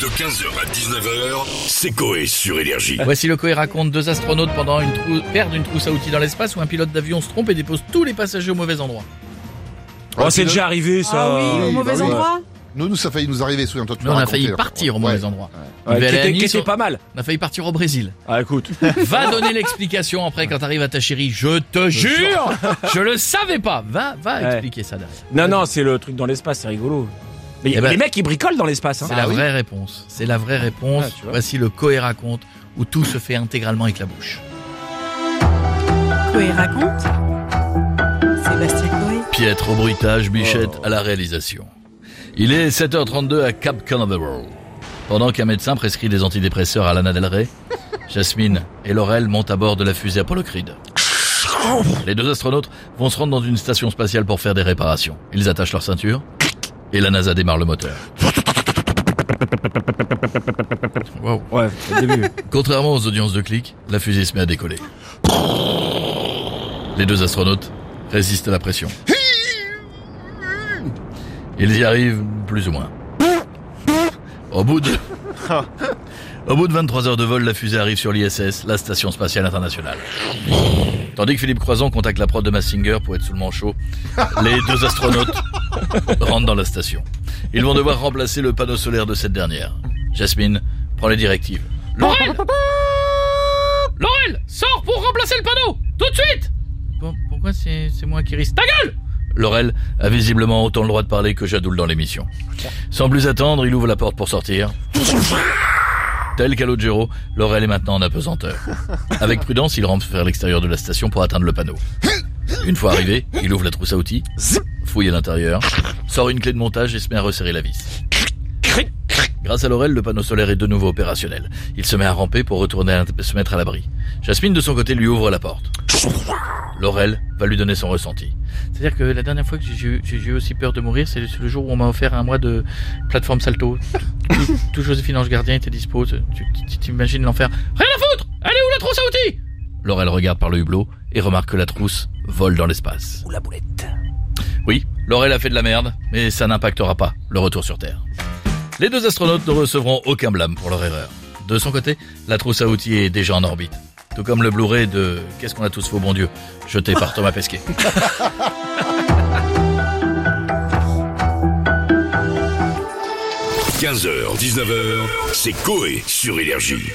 De 15h à 19h, c'est Coé sur Énergie. Voici le Coé raconte deux astronautes pendant une trou... perdent une trousse à outils dans l'espace où un pilote d'avion se trompe et dépose tous les passagers au mauvais endroit. Oh, c'est déjà arrivé ça. Ah oui, au mauvais bah oui. endroit Nous, nous, ça a failli nous arriver, souviens-toi. on a failli partir au Ouais. mauvais endroit. Ouais, à était- Nice, qui était on- pas mal. On a failli partir au Brésil. Ah écoute. Va donner l'explication après quand t'arrives à ta chérie. Je te jure, je le savais pas. Va, va Ouais. expliquer ça derrière. Non non, c'est le truc dans l'espace, c'est rigolo. Mais Eh ben- les mecs ils bricolent dans l'espace. Hein. C'est la vraie réponse. C'est la vraie réponse. Ah, vois. Voici le Coé raconte où tout se fait intégralement avec la bouche. Coé raconte. Sébastien Coé. Piètre au bruitage, Bichette à la réalisation. Il est 7h32 à Cap Canaveral. Pendant qu'un médecin prescrit des antidépresseurs à Lana Del Rey, Jasmine et Laurel montent à bord de la fusée Apollo Creed. Les deux astronautes vont se rendre dans une station spatiale pour faire des réparations. Ils attachent leur ceinture et la NASA démarre le moteur. Wow. Ouais, au début. Contrairement aux audiences de clics, la fusée se met à décoller. Les deux astronautes résistent à la pression. Ils y arrivent plus ou moins. Au bout de... Au bout de 23 heures de vol, la fusée arrive sur l'ISS, la Station Spatiale Internationale. Tandis que Philippe Croison contacte la prod de Massinger pour être sous le manchot, les deux astronautes rentrent dans la station. Ils vont devoir remplacer le panneau solaire de cette dernière. Jasmine prend les directives. Laurel Laurel Sors pour remplacer le panneau Tout de suite Bon, pourquoi c'est c'est moi qui risque Ta gueule? Laurel a visiblement autant le droit de parler que Jadoul dans l'émission. Sans plus attendre, il ouvre la porte pour sortir. Tel Calogero, Laurel est maintenant en apesanteur. Avec prudence, il rampe vers l'extérieur de la station pour atteindre le panneau. Une fois arrivé, il ouvre la trousse à outils, fouille à l'intérieur, sort une clé de montage et se met à resserrer la vis. Grâce à Laurel, le panneau solaire est de nouveau opérationnel. Il se met à ramper pour retourner à se mettre à l'abri. Jasmine, de son côté, lui ouvre la porte. Laurel va lui donner son ressenti. C'est-à-dire que la dernière fois que j'ai eu- aussi peur de mourir, c'est le jour où on m'a offert un mois de plateforme salto. Tout, tout Joséphine Ange Gardien était dispo. Tu t'imagines l'enfer Rien à foutre Elle est où la trousse à outils? Laurel regarde par le hublot et remarque que la trousse vole dans l'espace. Ou la boulette. Oui, Laurel a fait de la merde, mais ça n'impactera pas le retour sur Terre. Les deux astronautes ne recevront aucun blâme pour leur erreur. De son côté, la trousse à outils est déjà en orbite. Tout comme le Blu-ray de Qu'est-ce qu'on a tous au bon Dieu, jeté par Thomas Pesquet. 15h, 19h, c'est Coé sur Énergie.